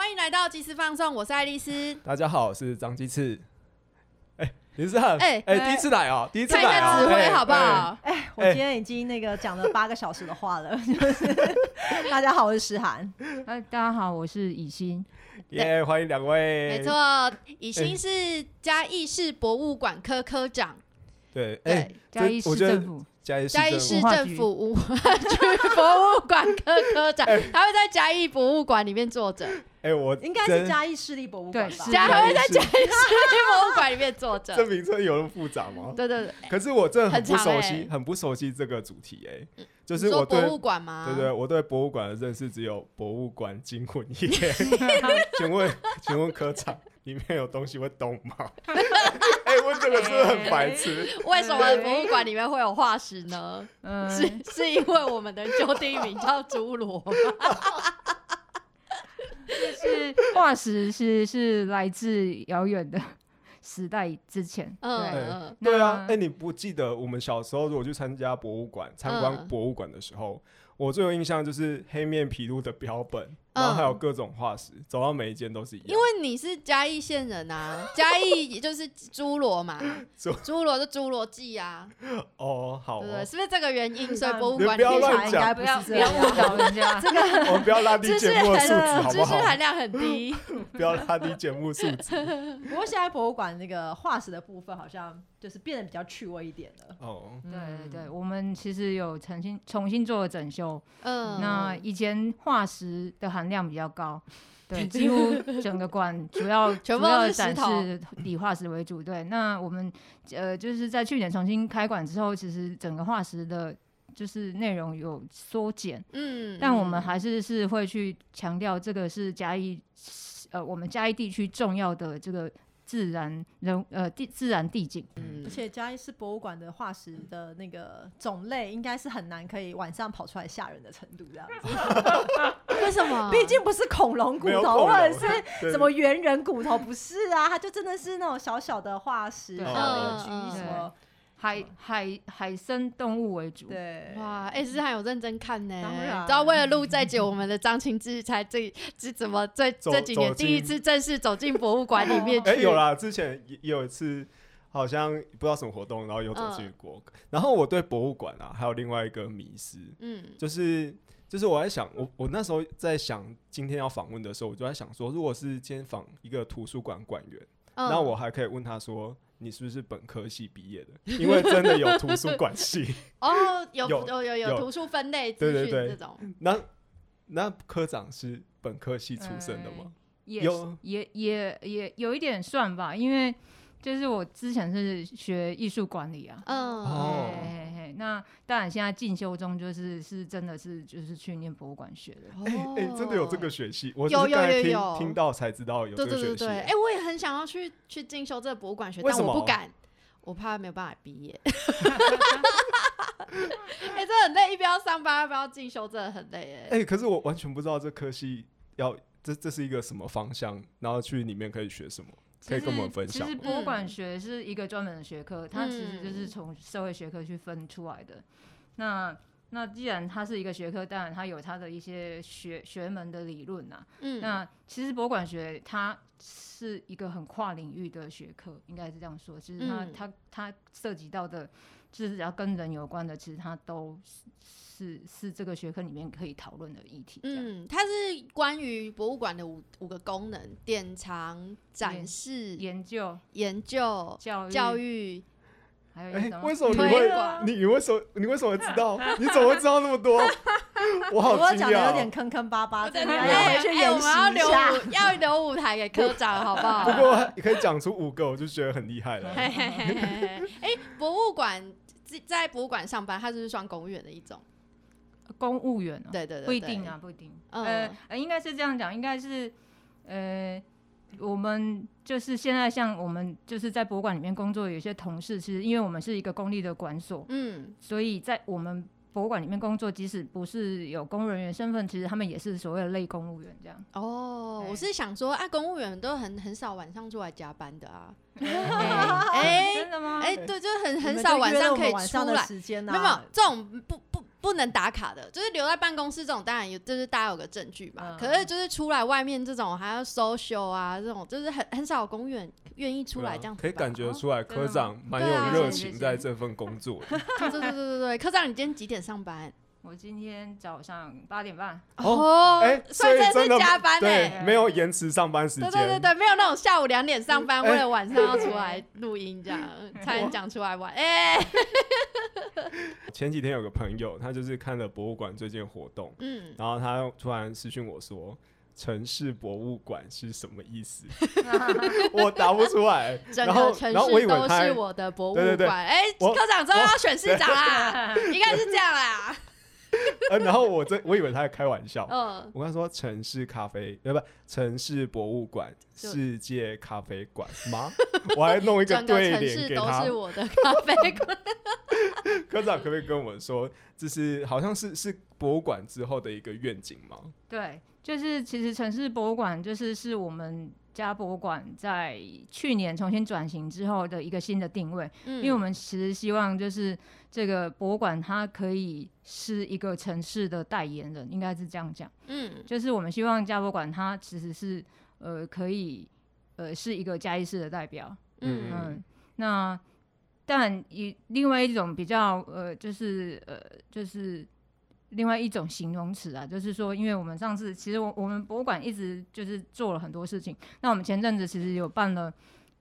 欢迎来到即时放送，我是爱丽丝。大家好，我是张鸡翅。哎，林思涵，哎哎，第一次来哦，第一次看一下指挥哎好不？好？哎，我今天已经那个讲了八个小时的话了，就 是大家好，我是诗涵。哎，大家好，我是以欣。哎耶，欢迎两位。没，错，以欣是嘉义市博物馆科科长，对，哎对，，嘉义市政府嘉义市嘉义政市政府文化局博物馆科科长，他会在嘉义博物馆里面坐着，哎，我应该是嘉义市立博物馆吧？嘉他会在嘉义市立博物馆里面坐着这。名称有那么复杂吗？对对对，可是我真的很不熟悉很不熟悉这个主题，哎，就是我对博物馆吗？对对，我对博物馆的认识只有博物馆惊魂夜。请问，请问科长，里面有东西会动吗？哎、问这个是很白痴？为什么博物馆里面会有化石呢？嗯，是是因为我们的旧地名叫侏罗吗？是化石是是来自遥远的时代之前。嗯对，嗯对啊，那哎、你不记得我们小时候如果去参加博物馆、参观嗯博物馆的时候，我最有印象就是黑面琵鹭的标本，然后还有各种化石，走到每一间都是一样。因为你是嘉义县人啊，嘉义也就是侏罗嘛，侏侏罗就侏罗纪啊，哦，好哦对？是不是这个原因？所以博物你不要乱讲应该不不要是这样。不要误导人家。这个我们不要拉低知识节目的素质，含知识好不好？含量很低。不要拉低节目素质。不过现在博物馆那个化石的部分好像就是变得比较趣味一点了。哦，对对对，我们其实有重新重新做了整修。嗯，那以前化石的含量比较高，对，几乎整个馆主要全部主要都是石头展示以化石为主。对，那我们呃就是在去年重新开馆之后，其实整个化石的就是内容有缩减。嗯，但我们还是是会去强调这个是嘉义，呃，我们嘉义地区重要的这个自然人呃地自然地景。嗯而且嘉义市博物馆的化石的那个种类，应该是很难可以晚上跑出来吓人的程度，这样子。为什么？毕竟不是恐龙骨头，或者是什么猿人骨头，不是啊，它就真的是那种小小的化石，对像嗯邻嗯居什么，海海海生动物为主，对，哇，哎、思涵有认真看呢，当然。知道为了录这集，我们的张清志才这这怎么这走这几年第一次正式走进博物馆里面 去？哎、有啦，之前有一次，好像不知道什么活动，然后有走嗯进国。然后我对博物馆啊，还有另外一个迷失，嗯。就是就是我在想，我我那时候在想今天要访问的时候，我就在想说，如果是今天访一个图书馆馆员，嗯，那我还可以问他说。你是不是本科系毕业的？因为真的有图书馆系。哦，有有有有有有图书分类资讯对对对这种，那那科长是本科系出身的吗？也有也也也有一点算吧，因为就是我之前是学艺术管理啊。嗯，哦嘿嘿嘿，那当然现在进修中就是是真的是就是去念博物馆学的。哦哎、真的有这个学系，我只有有刚才听有有听到才知道有这对对对对，个学系。哎、我也很想要去去进修这个博物馆学，但为什么我不敢，我怕没有办法毕业。哎、这很累，一边要上班，一边要进修，真的很累哎。哎、可是我完全不知道这科系要这这是一个什么方向，然后去里面可以学什么，可以跟我们分享吗。其实博物馆嗯学是一个专门的学科，它其实就是嗯从社会学科去分出来的。那那既然它是一个学科，当然它有它的一些学学门的理论呐。嗯，那其实博物馆学它是一个很跨领域的学科，应该是这样说。其实它、嗯它它涉及到的，就是只要跟人有关的，其实它都是是是这个学科里面可以讨论的议题。嗯，它是关于博物馆的五五个功能：典藏、展示、研究、研究、教育、教育。哎、还有？为什么你推会你你为什么你为什么会知道？你怎么会知道那么多？我好惊讶哦、讲的有点坑坑巴巴，真的哎要回去哎演我们要留习一下。舞要留舞台给科长，好不好？不过你可以讲出五个，我就觉得很厉害了。哎，博物馆在在博物馆上班，它就是算公务员的一种？公务员哦、对对对，不一定啊，不一定。呃，应该是这样讲，应该是呃，我们就是现在像我们就是在博物馆里面工作，有些同事，其实因为我们是一个公立的馆所，嗯所以在我们博物馆里面工作，即使不是有公务人员身份，其实他们也是所谓的类公务员这样。哦，我是想说啊，公务员都很很少晚上出来加班的啊。哎哎真的吗？哎，对，就是很很少晚上可以晚上的出来。时间没有没有啊，这种不不不能打卡的，就是留在办公室这种，当然有，就是大家有个证据嘛。嗯可是就是出来外面这种，还要 social 啊，这种就是很很少有公务员愿意出来这样。可以感觉哦出来科长蛮有热情在这份工作的。对对对对对，科长，你今天几点上班？我今天早上八点半，哦哎，所以这真的是加班对，哎。没有延迟上班时对间。对对对，没有那种下午两点上班，哎为了晚上要出来录音这样才能讲出来玩。哎，前几天有个朋友，他就是看了博物馆最近活动，嗯，然后他突然私讯我说：“城市博物馆是什么意思？” 我答不出来。整然后个城然后我以市都为他是我的博物馆。哎，科长之后要选市长啦，应该是这样啦。呃，然后我这我以为他在开玩笑。嗯，我跟他说城市咖啡，呃，不，城市博物馆、世界咖啡馆 吗？我还弄一个对城市都联给他是。我的咖啡馆。科长可不可以跟我们说，这是好像是是博物馆之后的一个愿景吗？对，就是其实城市博物馆就是是我们家博物馆在去年重新转型之后的一个新的定位，嗯。因为我们其实希望就是这个博物馆它可以是一个城市的代言人，应该是这样讲，嗯。就是我们希望家博物馆它其实是呃可以呃是一个嘉义市的代表，嗯。嗯，那但以另外一种比较呃，就是呃，就是另外一种形容词啊，就是说，因为我们上次其实我我们博物馆一直就是做了很多事情，那我们前阵子其实有办了。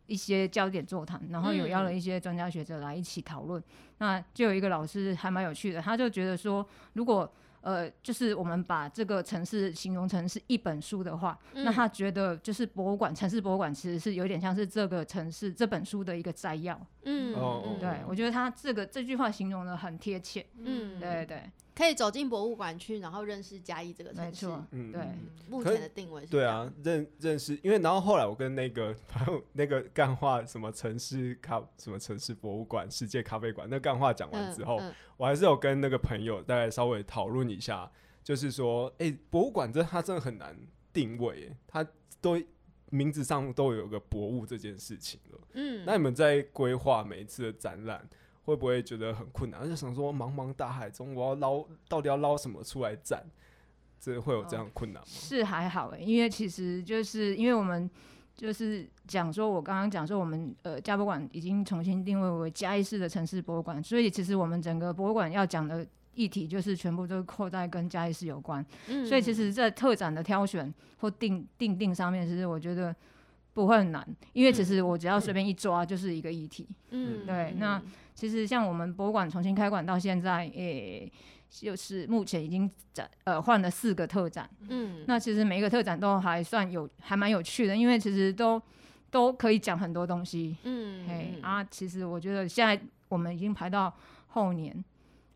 一些焦点座谈，然后有邀了一些专家学者来一起讨论。那就有一个老师还蛮有趣的，他就觉得说，如果呃，就是我们把这个城市形容成是一本书的话，那嗯他觉得就是博物馆，城市博物馆其实是有点像是这个城市这本书的一个摘要。嗯哦嗯对我觉得他这个这句话形容的很贴切。嗯对对，可以走进博物馆去，然后认识嘉义这个城市。没错，嗯对嗯，目前的定位是对啊，认认识，因为然后后来我跟那个朋友那个干话什么城市咖什么城市博物馆、世界咖啡馆，那干话讲完之后，嗯我还是有跟那个朋友大概稍微讨论一下，就是说，哎、博物馆这它真的很难定位耶，它都名字上都有个博物这件事情了。嗯，那你们在规划每一次的展览，会不会觉得很困难？而且想说，茫茫大海中，我要捞到底要捞什么出来展？这会有这样困难吗？是还好诶，因为其实就是因为我们就是讲说，我刚刚讲说我们呃嘉博馆已经重新定位为嘉义市的城市博物馆，所以其实我们整个博物馆要讲的议题就是全部都是扣在跟嘉义市有关。嗯所以其实，在特展的挑选或定定定上面，其实我觉得不会很难，因为其实我只要随便一抓就是一个议题。嗯。对那其实像我们博物馆重新开馆到现在，诶、就是目前已经展呃换了四个特展，嗯。那其实每一个特展都还算有还蛮有趣的，因为其实都都可以讲很多东西。嗯嗯嘿啊，其实我觉得现在我们已经排到后年，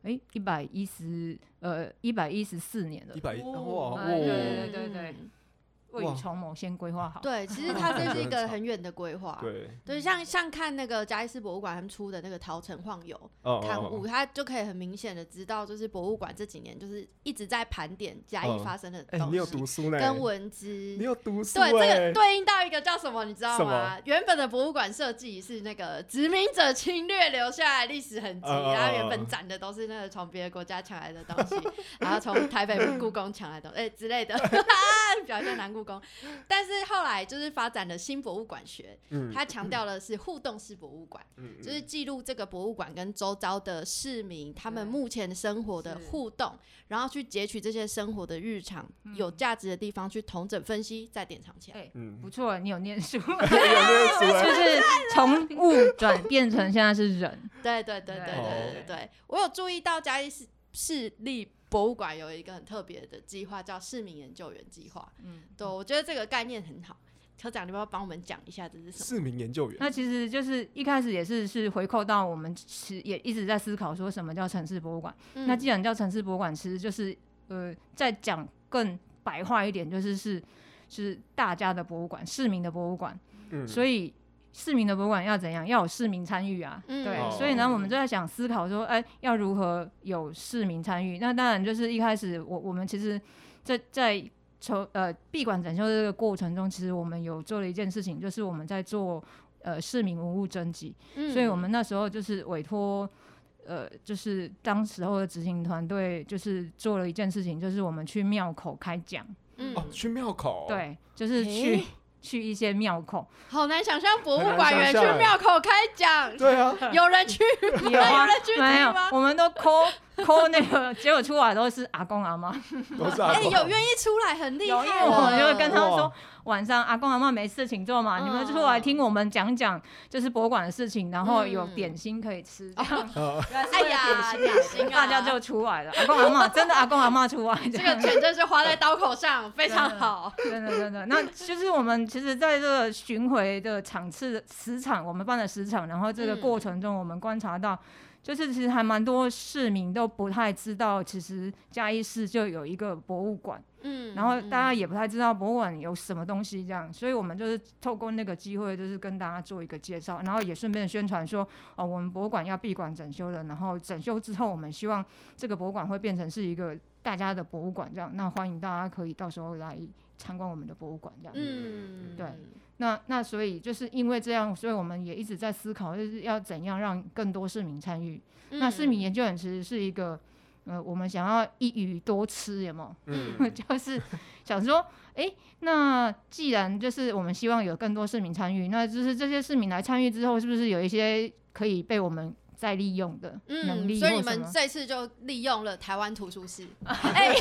哎，一百一十呃一百一十四年了。一，百一哇哎对对哇，对对。嗯未雨绸缪，先规划好。对，其实它这是一个很远的规划。对，对，像像看那个嘉义市博物馆他们出的那个《桃城晃游》哦刊哦物，它就可以很明显的知道，就是博物馆这几年就是一直在盘点嘉义嗯发生的哎、你有东西读书呢？跟文资。你有读书对，这哎个对应到一个叫什么，你知道吗？原本的博物馆设计是那个殖民者侵略留下来历史痕迹，然后原嗯本展的都是那个从别的国家抢来的东西，然后从台北故宫抢来的，哎、之类的，表现南但是后来就是发展的新博物馆学，嗯，它强调的是互动式博物馆，嗯，就是记录这个博物馆跟周遭的市民他们目前生活的互动，然后去截取这些生活的日常有价值的地方去同整分析再典藏起来，嗯，不错，你有念书，有念书，就是从物转变成现在是人，对对对对对对对，我有注意到嘉义市市立。博物馆有一个很特别的计划，叫市民研究员计划。嗯，对，我觉得这个概念很好。科长，你要不要帮我们讲一下这是什么？市民研究员，那其实就是一开始也是是回扣到我们其实也一直在思考说什么叫城市博物馆。嗯那既然叫城市博物馆，其实就是呃，再讲更白话一点，就是是是大家的博物馆，市民的博物馆。嗯，所以市民的博物馆要怎样？要有市民参与啊，嗯。对，哦。所以呢，我们就在想思考说，哎，要如何有市民参与？那当然就是一开始我我们其实在在筹呃闭馆展销这个过程中，其实我们有做了一件事情，就是我们在做呃市民文物征集，嗯。所以我们那时候就是委托呃，就是当时候的执行团队就是做了一件事情，就是我们去庙口开讲，嗯。哦，去庙口，，对，就是去、诶去一些庙口，好难想象博物馆员去庙口开讲，对啊，有人去 吗？有人去没有听吗？，我们都抠 抠那个，结果出来都是阿公阿妈。哎、都是阿公。有愿意出来很厉害。有，因为我们就会跟他们哇。说，晚上阿公阿妈没事情做嘛，嗯。你们出来听我们讲讲就是博物馆的事情，然后有嗯点心可以吃，这样。啊，哎呀，点心啊，大家就出来了。阿公阿妈真的阿公阿妈出来，这个钱真是花在刀口上，非常好。真的真的，那就是我们其实在这个巡回的场次十场，我们办了十场，然后这个嗯。过程中，我们观察到，就是其实还蛮多市民都不太知道，其实嘉义市就有一个博物馆，嗯然后大家也不太知道博物馆有什么东西这样，所以我们就是透过那个机会，就是跟大家做一个介绍，然后也顺便宣传说，哦，我们博物馆要闭馆整修了，然后整修之后，我们希望这个博物馆会变成是一个大家的博物馆这样，那欢迎大家可以到时候来参观我们的博物馆这样。嗯，对那那所以就是因为这样，所以我们也一直在思考，就是要怎样让更多市民参与。嗯那市民研究员其实是一个，呃，我们想要一鱼多吃，有没有？嗯，就是想说，哎、那既然就是我们希望有更多市民参与，那就是这些市民来参与之后，是不是有一些可以被我们再利用的能嗯，力所以你？们这次就利用了台湾图书室。哎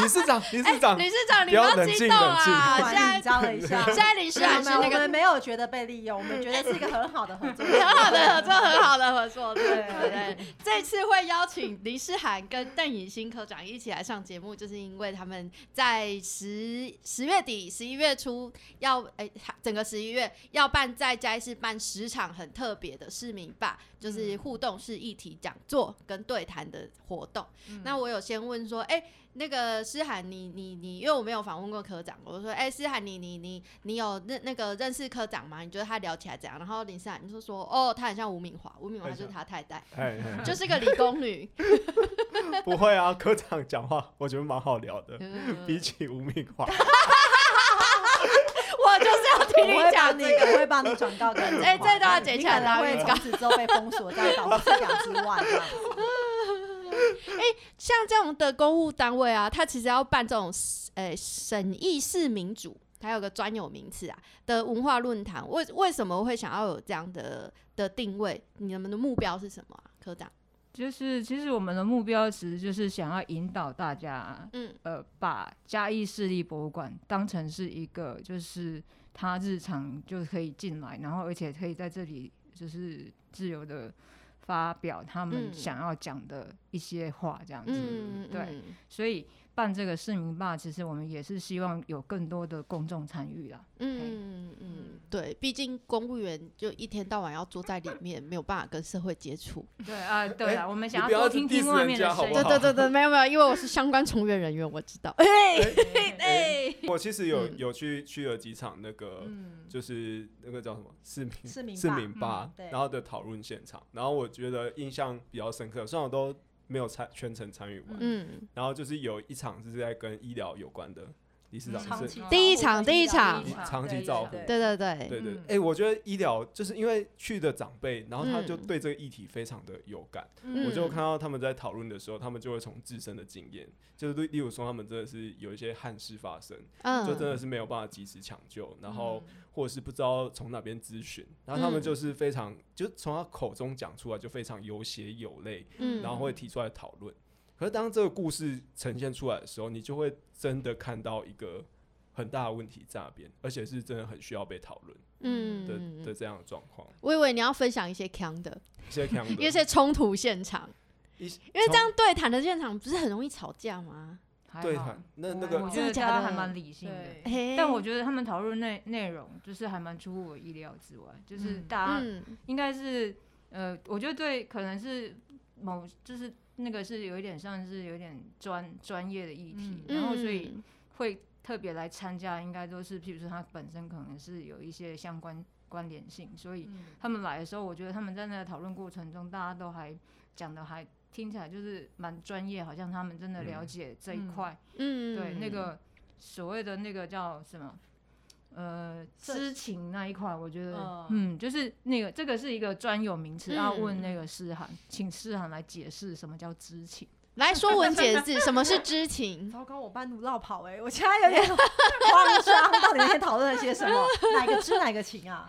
理事长，理事长，理事长，你不要激动啊！现在紧张了一下 现。在理事没有没有，长是那个我们没有觉得被利用，我们觉得是一个很好的合作。很好的合作，很好的合作，对对对对。这次会邀请林诗涵跟邓颖欣科长一起来上节目，就是因为他们在十十月底、十一月初要哎、整个十一月要办在嘉义市办十场很特别的市民吧，就是互动式议题讲座跟对谈的活动。那我有先问说，哎、那个诗涵，你你你，因为我没有访问过科长，我就说，哎、诗涵，你你你你有认那个认识科长吗？你觉得他聊起来怎样？然后林诗涵就说，哦，他很像吴敏华，吴敏华就是他太太，就是个理工女。不会啊，科长讲话我觉得蛮好聊的，嗯比起吴敏华，我会帮你，讲这个。我会帮你转告给你。哎这段要剪起来你可能会当预告从此之后被封锁在导师讲之外，这样子。像这种的公务单位啊，它其实要办这种呃审议式民主，它有个专有名词啊的文化论坛。为为什么会想要有这样的的定位？你们的目标是什么啊，科长？就是其实我们的目标其实就是想要引导大家，嗯呃，把嘉义市立博物馆当成是一个，就是他日常就可以进来，然后而且可以在这里就是自由的发表他们嗯想要讲的一些话，这样子。嗯，对嗯所以办这个市民吧，其实我们也是希望有更多的公众参与啦。嗯嗯，对，毕竟公务员就一天到晚要坐在里面，没有办法跟社会接触。对啊，对啊，我们想要要多听听外面的声音好好。对对对对，没有没有，因为我是相关从业人员，我知道。哎哎，我其实有嗯。有去去了几场那个，嗯，就是那个叫什么市民市民市吧民吧嗯，然后的讨论现场，然后我觉得印象比较深刻，虽然我都没有参全程参与完，嗯，然后就是有一场是在跟医疗有关的，理事长是第一场第一场长期对照顾对。对对对，对对，哎、嗯。我觉得医疗就是因为去的长辈，然后他就嗯。对这个议题非常的有感，嗯。我就看到他们在讨论的时候，他们就会从自身的经验，就是例例如说他们真的是有一些憾事发生，嗯，就真的是没有办法及时抢救，然后嗯。或者是不知道从哪边咨询，然后他们嗯。就是非常，就从他口中讲出来就非常有血有泪，嗯。然后会提出来讨论。可是当这个故事呈现出来的时候，你就会真的看到一个很大的问题在那边，而且是真的很需要被讨论嗯的的这样的状况。我以为你要分享一些强的，一些强的，一些冲突现场，因因为这样对谈的现场不是很容易吵架吗？对谈，那那个我觉得真的假的？大家还蛮理性的。但我觉得他们讨论内内容就是还蛮出乎我意料之外，就是嗯大家嗯。应该是、呃，我觉得对，可能是某就是那个是有一点像是有点专专业的议题，嗯。然后所以嗯。会特别来参加，应该都是譬如说他本身可能是有一些相关关联性，所以嗯。他们来的时候，我觉得他们在那个讨论过程中，大家都还讲的还听起来就是蛮专业，好像他们真的了嗯。解这一嗯块。嗯。对，那个所谓的那个叫什么？呃这知情那一块，我觉得嗯嗯就是那个这个是一个专有名词，嗯要问那个诗涵，请诗涵来解释什么叫知情。来说文解字，什么是知情？糟糕，我半路绕跑哎、我现在有点慌张，到底那天讨论了些什么？哪个知哪个情啊？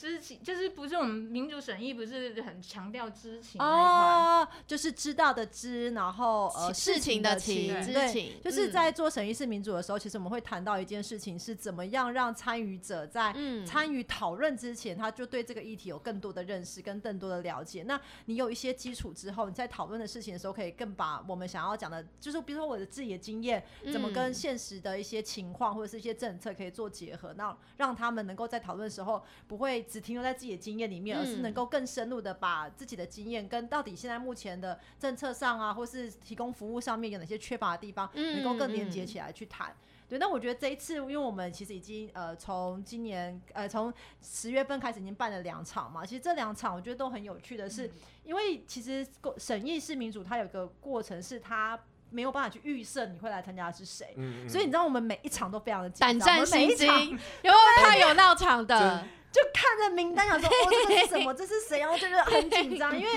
知情就是不是我们民主审议不是很强调知情？哦，就是知道的知，然后呃事情的情，知对。情，就是在做审议式民主的时候，其实我们会谈到一件事情，是怎么样让参与者在参与讨论之前，他就对这个议题有更多的认识跟更多的了解。那你有一些基础之后，你在讨论的事情的时候，可以更把我们想要讲的，就是比如说我的自己的经验，怎么跟现实的一些情况或者是一些政策可以做结合，那让他们能够在讨论的时候不会只停留在自己的经验里面，而是嗯能够更深入的把自己的经验跟到底现在目前的政策上啊，或是提供服务上面有哪些缺乏的地方，能够更连接嗯起来去谈。对，那我觉得这一次，因为我们其实已经呃从今年呃从十月份开始已经办了两场嘛，其实这两场我觉得都很有趣的是，因为其实过审议式民主它有个过程是它没有办法去预设你会来参加的是谁。嗯，嗯所以你知道我们每一场都非常的紧胆张，我战们每一场心惊，有没有怕有闹场的？就看着名单想说，哦，这个是什么？这是谁？然后就是很紧张，因为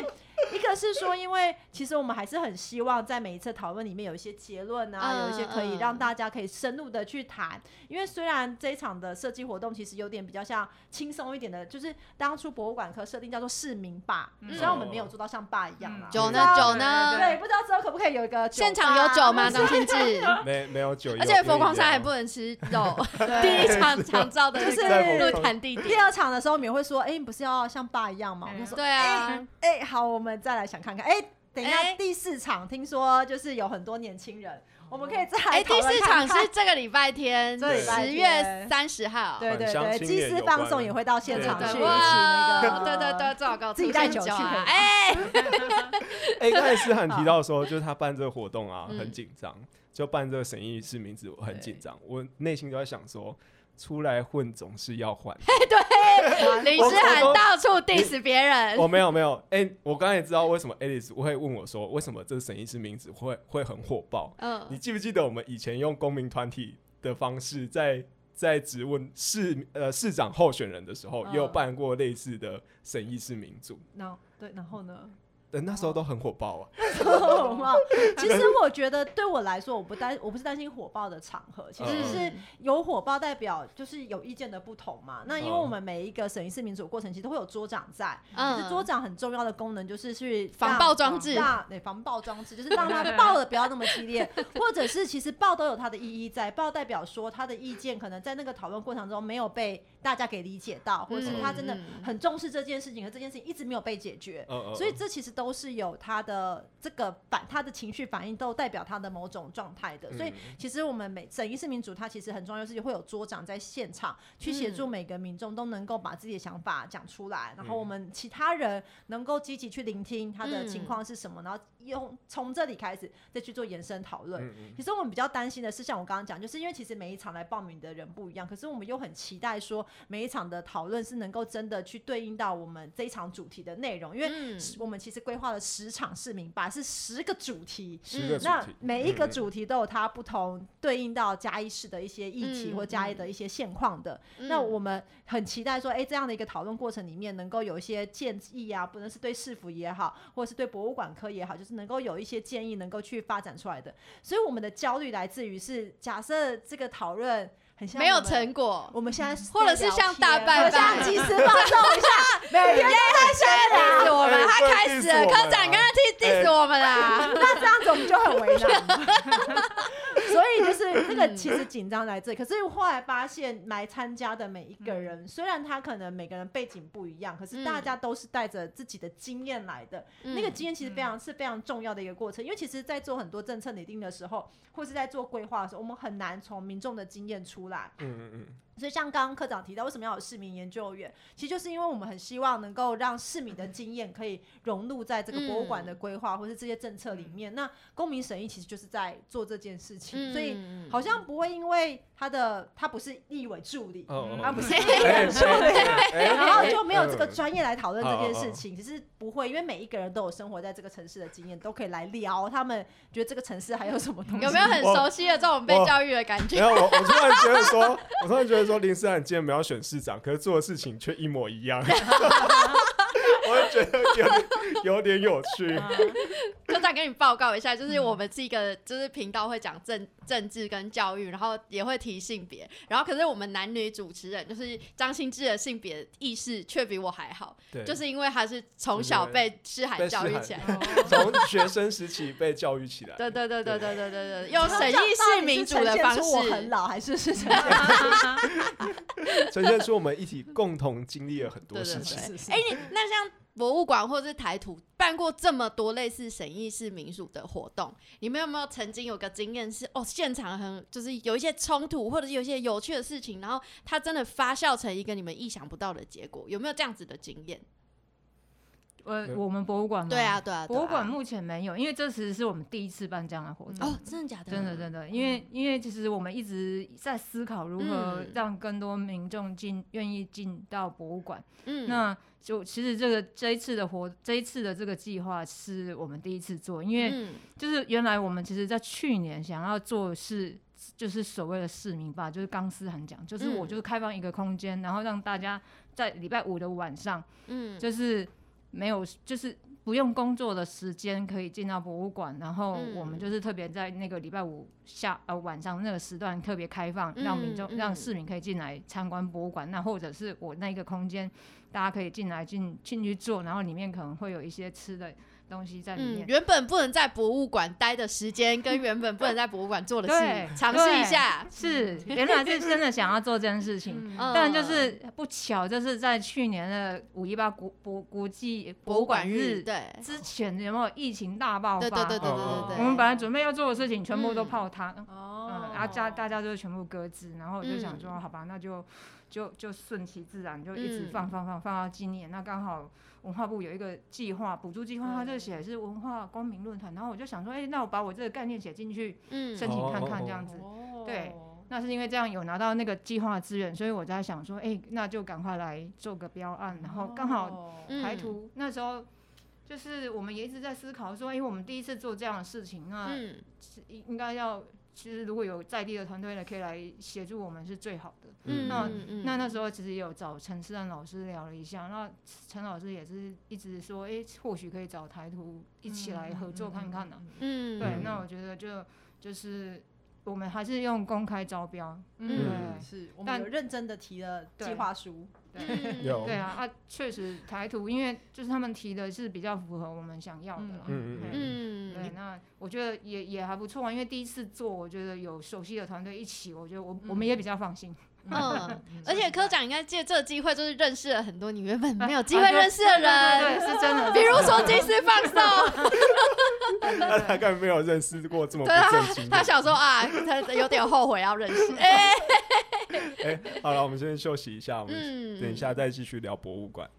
一个是说，因为其实我们还是很希望在每一次讨论里面有一些结论啊，嗯有一些可以嗯让大家可以深入的去谈。因为虽然这一场的设计活动其实有点比较像轻松一点的，就是当初博物馆科设定叫做市民吧，嗯虽然我们没有做到像吧一样啦。嗯酒呢酒呢对，不知道之后可不可以有一个现场有酒吗？吧张天志，没没有酒，而且佛光山还不不能吃肉，第一场场照的就是那个论坛地第。二场的时候，我们也会说，哎、你不是要像爸一样吗？我就说，对啊，哎、好，我们再来想看看。哎、等一下，哎。第四场听说就是有很多年轻人，我们可以再来哎，讨第四场是这个礼拜天，十月三十号。对对对，祭司年有关放送也会到现对对场去一起对那个，对对对，最好给我自己带酒去哎，哎，刚才思涵提到说，就是他办这个活动啊，嗯。很紧张，就办这个审议式名字，我很紧张，我内心都在想说，出来混总是要还的。林诗涵到处 diss 别人，我没有没有，哎，我刚才也知道为什么 Alice 会问我说，为什么这个审议式名字会会很火爆？嗯。你嗯，记不记得我们以前用公民团体的方式在在质问市呃市长候选人的时候，也有嗯办过类似的审议式民主，然后对，然后呢？但那时候都很火爆啊。火爆。其实我觉得对我来说，我不担我不是担心火爆的场合，其实嗯是有火爆代表就是有意见的不同嘛。那因为嗯我们每一个审议式民主过程，其实都会有桌长在，其嗯实桌长很重要的功能就是去防让爆装置对防爆装置，就是让他爆的不要那么激烈，或者是其实爆都有它的意义在，爆代表说他的意见可能在那个讨论过程中没有被大家给理解到，或者是他真的嗯很重视这件事情，而这件事情一直没有被解决。所以这其实都是有他的这个反，他的情绪反应都代表他的某种状态的。所以嗯其实我们每整一次民主，它其实很重要，就是会有桌长在现场去协助每个民众都能够把自己的想法讲出来，然后我们其他人能够积极去聆听他的情况是什么，然后用从这里开始再去做延伸讨论。嗯嗯其实我们比较担心的是，像我刚刚讲，就是因为其实每一场来报名的人不一样，可是我们又很期待说每一场的讨论是能够真的去对应到我们这一场主题的内容，因为嗯我们其实规划了十场市民吧，是十个主题。十个主那，每一个主题都有它不同对应到嘉义市的一些议题嗯或嘉义的一些现况的。嗯那我们很期待说，哎、这样的一个讨论过程里面，能够有一些建议啊，不论是对市府也好，或者是对博物馆科也好，就是能够有一些建议能够去发展出来的。所以我们的焦虑来自于是，假设这个讨论很像没有成果，我们现在或者是像大拜拜或者像即时放送一下，每天，diss。我们，哎他开始了，科长刚刚 diss 我们啦，那这样子我们就很为难。所以就是 那个其实紧张在这里，可是后来发现来参加的每一个人，虽然他可能每个人背景不一样，可是大家都是带着自己的经验来的。那个经验其实非常是非常重要的一个过程，因为其实，在做很多政策拟定的时候，或是在做规划的时候，我们很难从民众的经验出来。嗯嗯嗯，所以像刚刚科长提到，为什么要有市民研究员？其实就是因为我们很希望能够让市民的经验可以融入在这个博物馆的规划或是这些政策里面。那公民审议其实就是在做这件事情，所以嗯好像不会因为他的他不是立委助理，哦哦他不是哎 立委助理。哎然后就没有这个嗯专业来讨论这件事哦情，其实不会，因为每一个人都有生活在这个城市的经验，都可以来聊他们觉得这个城市还有什么东西。有没有很熟悉的这种被教育的感觉？没有，我我突然觉得说，我突然觉得得说林思涵今天没有选市长，可是做的事情却一模一样，我就觉得有点有点有趣。科长跟你报告一下，就是我们是一个就是频道会讲政政治跟教育，然后也会提性别，然后可是我们男女主持人就是张新志的性别意识却比我还好，对，就是因为他是从小被诗涵被诗涵教育起来。从学生时期被教育起来。对对对对对对对对，用他审议式民主的方呈现出我很式。老，还是是呈现 呈现出我们一起共同经历了很多对对事情。哎、你那像博物馆或者是台图办过这么多类似审议式民主的活动，你们有没有曾经有个经验是哦，现场很就是有一些冲突，或者是有一些有趣的事情，然后它真的发酵成一个你们意想不到的结果，有没有这样子的经验？呃，我们博物馆吗？对啊，，对啊，博物馆目前没有，因为这其实是我们第一次办这样的活动。哦，真的假的？真的真的，因为因为其实我们一直在思考如何嗯让更多民众进愿意进到博物馆。嗯，那就其实这个这一次的活这一次的这个计划是我们第一次做，因为嗯。就是原来我们其实在去年想要做是就是所谓的市民吧，就是刚思涵讲，就是我嗯就是开放一个空间，然后让大家在礼拜五的晚上，嗯，就是没有就是。不用工作的时间可以进到博物馆，然后嗯我们就是特别在那个礼拜五下呃晚上那个时段特别开放，让民众、让市民可以进来参观博物馆。那或者是我那个空间，大家可以进来进进去坐，然后里面可能会有一些吃的东西在里嗯，面。原本不能在博物馆待的时间，跟原本不能在博物馆做的对事，尝试一下。是，原来是真的想要做这件事情，但就是不巧，就是在去年的五一八国国国际博物馆日日，对，之前，有没有疫情大爆发？对对对对对哦对对，我们本来准备要做的事情全部都嗯泡汤，然后大大家就全部搁置，然后我就想说，嗯好吧，那就就就顺其自然，就一直嗯。放放放放到今年。那刚好文化部有一个计划，补助计划，它就写的是文化公民论坛，然后我就想说，哎、那我把我这个概念写进去，嗯。申请看看哦这样子。哦。对那是因为这样有拿到那个计划资源，所以我在想说，哎、那就赶快来做个标案，然后刚好哦。嗯。排图、那时候。就是我们也一直在思考说，哎、我们第一次做这样的事情，那应应该要，其实如果有在地的团队呢，可以来协助我们是最好的。嗯，那那那时候其实也有找陈思安老师聊了一下，那陈老师也是一直说，哎、或许可以找台图一起来合作看看呢、嗯对，嗯。那我觉得就就是我们还是用公开招标，嗯，对。是我们但有认真的提了计对。划书，嗯有对啊，啊，确实台图，因为就是他们提的是比较符合我们想要的啦。嗯嗯对嗯对，那我觉得也也还不错啊，因为第一次做，我觉得有熟悉的团队一起，我觉得我、我们也比较放心。嗯，而且科长应该借这个机会，就是认识了很多你原本没有啊机会认识的人，对，是真的。比如说金丝放送，他大概没有认识过这么不对啊正经的。他想说啊，他有点后悔要认识，哎，哎，好了，我们先休息一下，我们嗯，等一下再继续聊博物馆。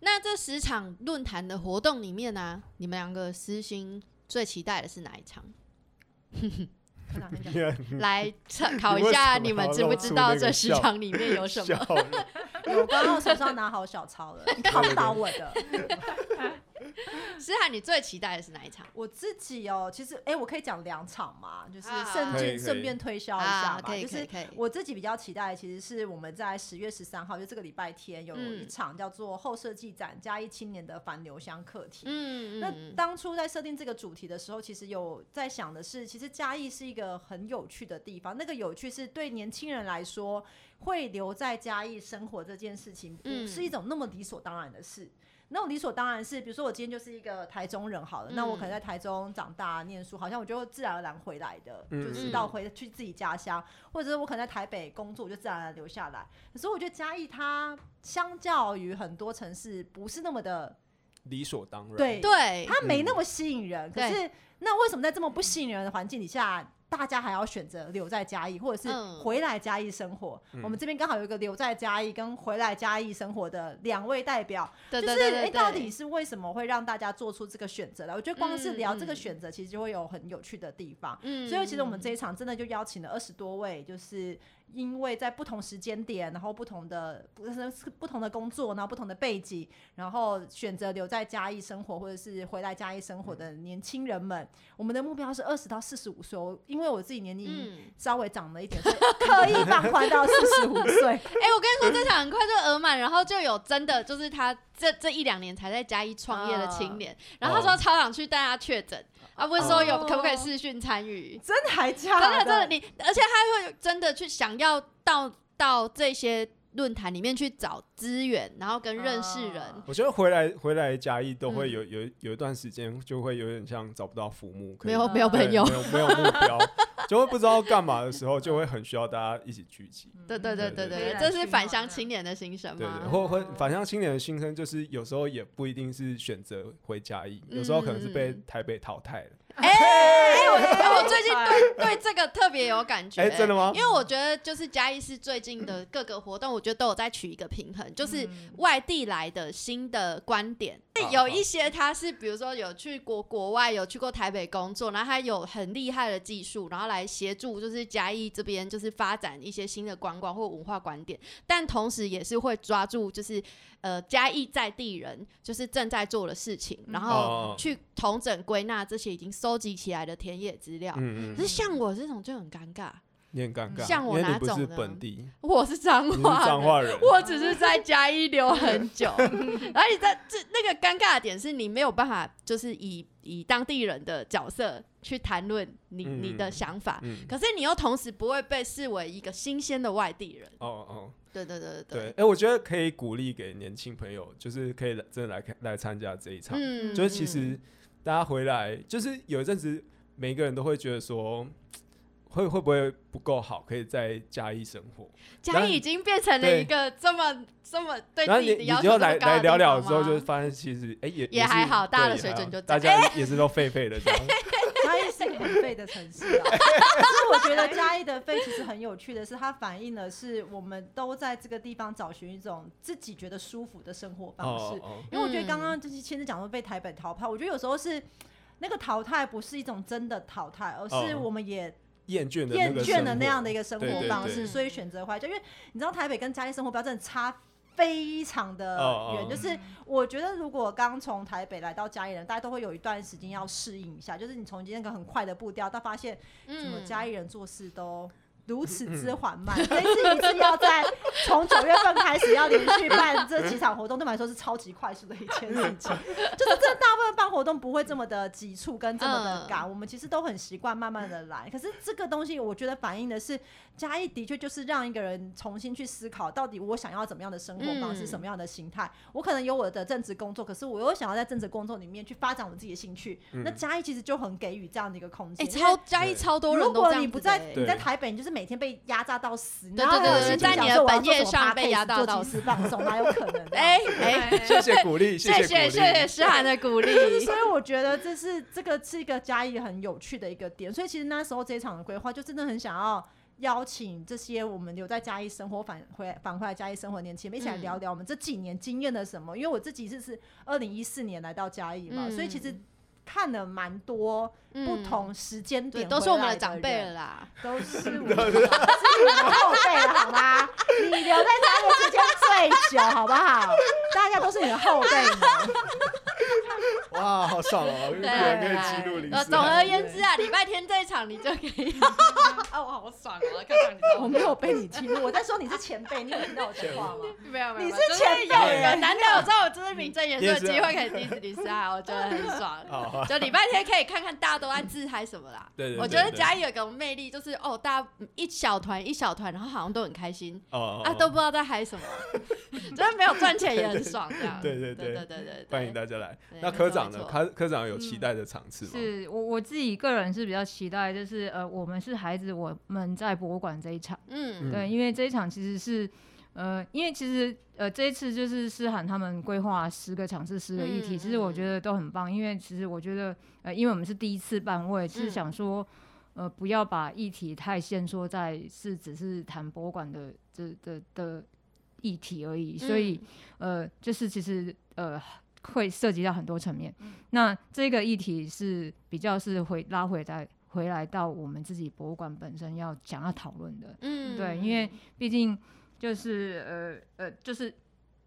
那这十场论坛的活动里面呢、你们两个私心最期待的是哪一场？来测考一下，你们知不知道这十场里面有什笑么？了，我刚刚手上拿好小抄了，你考不倒我的。思涵，你最期待的是哪一场？我自己哦，其实哎、我可以讲两场嘛，就是啊顺顺便推销一下啊，吧。就是可以可以，我自己比较期待，的其实是我们在十月十三号，就这个礼拜天有一嗯场叫做后设计展嘉义青年的反留香课题。嗯那嗯当初在设定这个主题的时候，其实有在想的是，其实嘉义是一个很有趣的地方。那个有趣是对年轻人来说，会留在嘉义生活这件事情，是一种那么理所当然的事。那种理所当然是，比如说我今天就是一个台中人好了，那我可能在台中长大念书，好像我就自然而然回来的，嗯就是到回去自己家乡，或者是我可能在台北工作，我就自然而然留下来。可是我觉得嘉义它相较于很多城市，不是那么的理所当然。对对，它没那么吸引人。可是那为什么在这么不吸引人的环境底下，大家还要选择留在嘉义，或者是嗯回来嘉义生活？嗯我们这边刚好有一个留在嘉义跟回来嘉义生活的两位代表，嗯就是哎、对对对，到底是为什么会让大家做出这个选择来？我觉得光是聊这个选择，其实就会有很有趣的地方。嗯所以其实我们这一场真的就邀请了二十多位，就是因为在不同时间点，然后不同的不是不同的工作，然后不同的背景，然后选择留在嘉义生活，或者是回来嘉义生活的年轻人们，我们的目标是二十到四十五岁。我因为我自己年龄嗯，稍微长了一点，所以刻意放宽到四十五岁。哎、我跟你说，这场很快就额满，然后就有真的就是他这这一两年才在嘉义创业的青年，然后他说超想去带他确诊，啊，不是说有哦。可不可以视讯参与，真的还假真的真的你，而且他会真的去想要到到这些论坛里面去找资源，然后跟认识人。啊。我觉得回来回来嘉义都嗯。会有有有一段时间就会有点像找不到浮木，可以没有没有朋友。没，有没有目标，就会不知道干嘛的时候，就会很需要大家一起聚集。对对对对对对，这是返乡青年的心声对对，吗？或或返乡青年的心声就是有时候也不一定是选择回家义，有时候可能是被嗯台北淘汰了。哎、我哎我最近对对这个特别有感觉、哎真的吗？因为我觉得就是嘉义市最近的各个活动，我觉得都有在取一个平衡，就是嗯。外地来的新的观点。好有一些他是比如说有去国国外，有去过台北工作，然后他有很厉害的技术，然后来协助就是嘉义这边就是发展一些新的观光或文化观点，但同时也是会抓住就是呃嘉义在地人就是正在做的事情，然后哦。去统整归纳这些已经收集起来的田野资料。嗯可是像我这种就很尴尬，你很尴尬，像我因为你不是哪种本地，我是彰你是化，彰化人，我只是在嘉义留很久 而且在这那个尴尬的点是你没有办法，就是以以当地人的角色去谈论你、嗯你的想法，嗯，可是你又同时不会被视为一个新鲜的外地人。哦哦，对对对对，哎，我觉得可以鼓励给年轻朋友，就是可以来真的来看来参加这一场，嗯就是其实大家回来，就是有一阵子每个人都会觉得说。会会不会不够好？可以在嘉义生活，嘉义已经变成了一个这么这么对然后你自己的要求你就来来聊聊之后，吗就发现其实哎、也也还好大家的水准就大家也是都废废的这样。嘉义是一个很废的城市啊，可是我觉得嘉义的废其实很有趣的是，它反映的是我们都在这个地方找寻一种自己觉得舒服的生活方式。哦，因为我觉得刚刚就是千子讲说被台北淘汰，我觉得有时候是那个淘汰不是一种真的淘汰，而是哦我们也厌倦的厌倦的那样的一个个生对对对活方式，所以选择回来。就因为你知道台北跟嘉义生活标准差非常的远，哦哦就是我觉得如果刚从台北来到嘉义人，大家都会有一段时间要适应一下，就是你从那个很快的步调，到发现怎么嗯嘉义人做事都。如此之缓慢，这次一次要在 从九月份开始要连续办这几场活动，对我们来说是超级快速的一件事情。就是这大部分办活动不会这么的急促跟这么的赶，我们其实都很习惯慢慢的来。可是这个东西，我觉得反映的是嘉义的确就是让一个人重新去思考，到底我想要怎么样的生活方式，嗯什么样的心态。我可能有我的正职工作，可是我又想要在正职工作里面去发展我自己的兴趣。那嘉义其实就很给予这样的一个空哎、间。因为超嘉义超多人如果你不在你在台北，你就是每天被压榨到死，对然后对对在你的本业上被压榨到做即时放松，哪有可能？哎 哎，谢谢 鼓励，谢谢谢谢谢诗涵的鼓励。所以我觉得这是这个是一个嘉义很有趣的一个点，所以其实那时候这一场的规划就真的很想要邀请这些我们留在嘉义生活返回返回来嘉义生活的年轻人一起来嗯聊聊我们这几年经验了什么。因为我自己是是二零一四年来到嘉义嘛，嗯所以其实看了蛮多不同时间对，点、都是我们的长辈了。啦。都是我们的，是你的后辈了，好吗？你留在嘉义的时间最久，好不好？大家都是你的后辈呢。哇，好爽哦！对，总而言之啊，礼拜天这一场你就可以。啊，我好爽啊！看到你，我没有被你记录。我在说你是前辈，你有听到我讲话吗？没有，没有。你是前辈，难得有这我就是名正言顺的机会可以第一次零食啊，我觉得很爽。就礼拜天可以看看大家都在自嗨什么啦。对我觉得嘉义有个魅力就是哦，大家一小团一小团，然后好像都很开心。哦啊，都不知道在嗨什么，就是没有赚钱也很爽这样。对对对对对对，欢迎大家来。那科长。科科长有期待的场次吗？是我我自己个人是比较期待，就是呃，我们是孩子，我们在博物馆这一场，嗯。对，因为这一场其实是呃，因为其实呃这一次就是诗涵他们规划十个场次、十个议题，嗯其实我觉嗯得都很棒，因为其实我觉得呃，因为我们是第一次办，我也是嗯想说。呃，不要把议题太限缩在是只是谈博物馆的这的的议题而已，所以嗯。呃，就是其实呃会涉及到很多层面。嗯那这个议题是比较是回拉回来回来到我们自己博物馆本身要想要讨论的。嗯对，因为毕竟就是呃呃，就是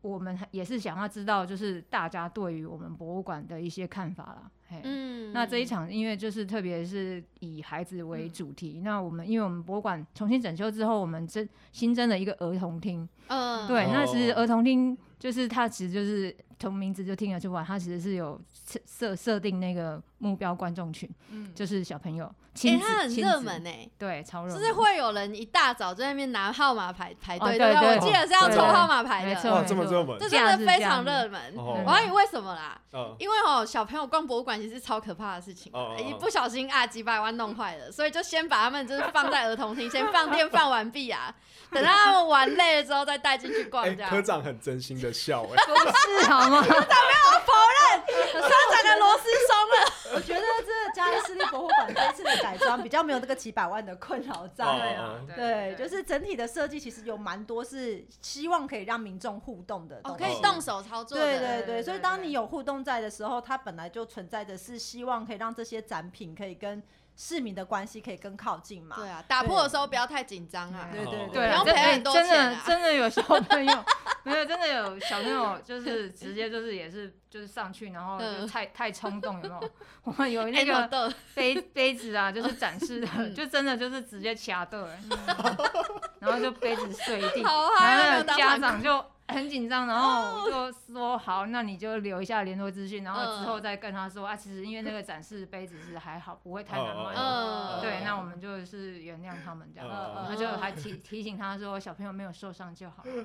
我们也是想要知道，就是大家对于我们博物馆的一些看法啦。嘿，嗯那这一场音乐就是特别是以孩子为主题。那我们因为我们博物馆重新整修之后，我们增新增了一个儿童厅。嗯对，那其实哦儿童厅就是它其实就是从名字就听得出来，他其实是有设设设定那个目标观众群，嗯，就是小朋友，哎亲子，它很热门哎。对，超热门，就是会有人一大早在那边拿号码牌排队，哦对对不对？对我记得是要抽号码牌的，这么热门这，真的非常热门。哦我还以为为什么啦？嗯，因为哦，小朋友逛博物馆其实是超可怕的事情一不小心啊几百万弄坏了，所以就先把他们就是放在儿童厅，先放电放完毕啊，等到他们玩累了之后再带进去逛哎，这样。科长很真心的笑，哎，不是好吗？科长没有否认科长的螺丝松了，我觉得这嘉义市立博物馆这次的改装比较没有这个几百万的困扰在。啊，对，就是整体的设计其实有蛮多是希望可以让民众互动的东哦，西。可以动手操作的。对对对，所以当你有互动在的时候，它本来就存在的是希望可以让这些展品可以跟市民的关系可以更靠近嘛。对啊，打破的时候不要太紧张啊。对对哦对啊，不用真哎赔很多真的钱啊真的有小朋友，没有真的有小朋友，就是直接就是也是就是上去，然后就嗯太太冲动，有没有？我们有那哎个的，杯杯子啊，就是展示的，嗯就真的就是直接掐断，然后就杯子碎地！然后家长就很紧张，然后我就说好，那你就留一下联络资讯，然后之后嗯再跟他说啊，其实因为那个展示杯子是还好，不会太难买。嗯对，那我们就是原谅他们这样他就还提提醒他说小朋友没有受伤就好科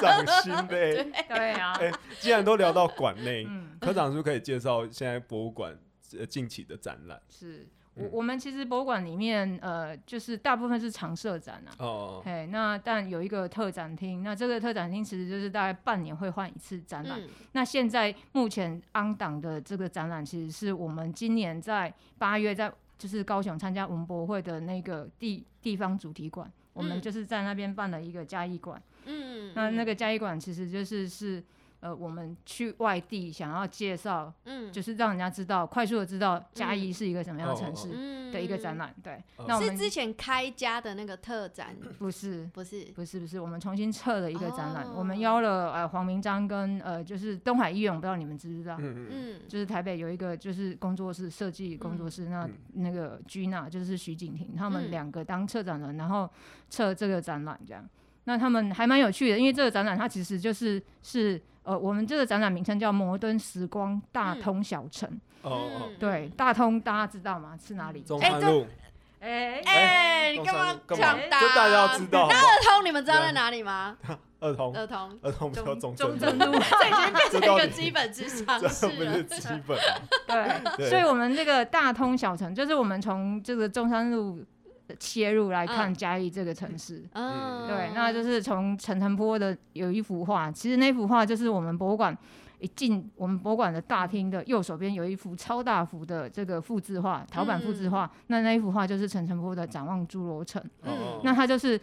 长心的，哎对啊，哎，既然都聊到馆内，嗯，科长是不是可以介绍现在博物馆呃近期的展览？是我嗯我们其实博物馆里面呃，就是大部分是常设展啊。哦，嘿，那但有一个特展厅，那这个特展厅其实就是大概半年会换一次展览。嗯那现在目前安档的这个展览，其实是我们今年在八月在就是高雄参加文博会的那个地地方主题馆，我们嗯就是在那边办了一个嘉义馆。嗯，那那个嘉义馆其实就是是呃我们去外地想要介绍，嗯就是让人家知道快速的知道嘉义嗯是一个什么样的城哦市嗯的一个展览。对哦，那我们是之前开家的那个特展，不是不是？不是不是，我们重新测了一个展览，我们哦邀了呃黄明章跟呃就是东海医院，我不知道你们知不知道，嗯嗯嗯就是台北有一个就是工作室设计工作室，那嗯那个居娜就是徐景婷，他们嗯两个当策展人，然后策这个展览这样。那他们还蛮有趣的，因为这个展览它其实就是是呃，我们这个展览名称叫摩登时光大嗯通小城。哦对，大通大家知道吗？是哪里？中山路，哎、哎，你中干嘛？抢答？这大家要知道那二通，你们知道在哪里吗？儿童儿童，儿童比较中中正正路。这已经变成一个基本智商这是不是了。基本，对，对所以我们这个大通小城，就是我们从这个中山路切入来看嗯嘉义这个城市。嗯，对，那就是从陈澄波的有一幅画，其实那幅画就是我们博物馆一进我们博物馆的大厅的右手边有一幅超大幅的这个复制画，陶板复制画。那那一幅画就是陈澄波的《展望侏罗城》。那他就是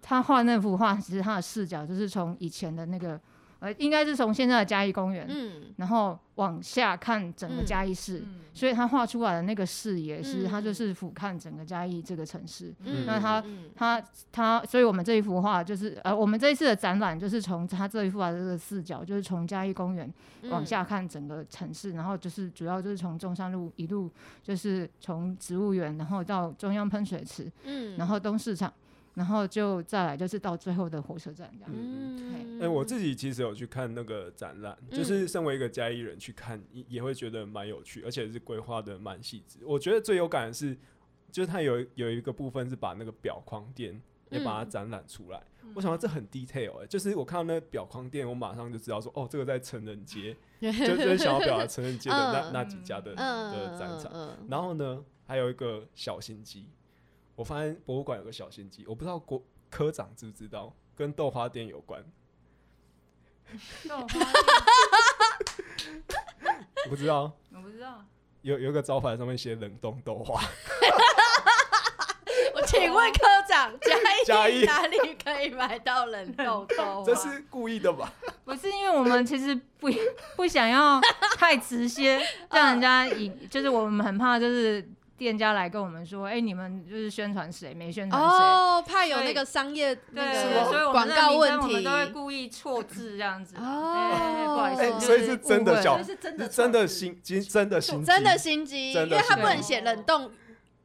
他画那幅画，其实他的视角就是从以前的那个呃，应该是从现在的嘉义公园，嗯。然后往下看整个嗯。嘉义市。嗯。所以他画出来的那个视野是，他就嗯是俯瞰整个嘉义这个城市。嗯，那他嗯他他，所以我们这一幅画就是，呃，我们这一次的展览就是从他这一幅画的这个视角，就是从嘉义公园往嗯下看整个城市，然后就是主要就是从中山路一路就是从植物园，然后到中央喷水池，嗯，然后东市场，然后就再来就是到最后的火车站这样。嗯，哎、我自己其实有去看那个展览，嗯就是身为一个嘉义人去看，也也会觉得蛮有趣，而且是规划的蛮细致。我觉得最有感的是，就是它有有一个部分是把那个表框店也把它嗯展览出来。我想到这很 detail 哎、就是我看到那个表框店，我马上就知道说，哦，这个在成人街，就就是想要表达成人街的那、嗯那几家的、嗯的展场。嗯然后呢，还有一个小心机，我发现博物馆有个小心机，我不知道国科长知不知道，跟豆花店有关。我不知道，我不知道，有有一个招牌上面写冷冻豆花，我请问科长，嘉嘉义哪里可以买到冷冻豆花？这是故意的吧？不是因为我们其实不不想要太直接，让人家以就是我们很怕就是店家来跟我们说，哎、你们就是宣传谁没宣传谁。哦，怕有那个商业那对，个所以我广告问题我们都会故意错字这样子。哦不好意思，所以是真的小是真的是真的心机，真的心机，真的心机，因为他不能写冷冻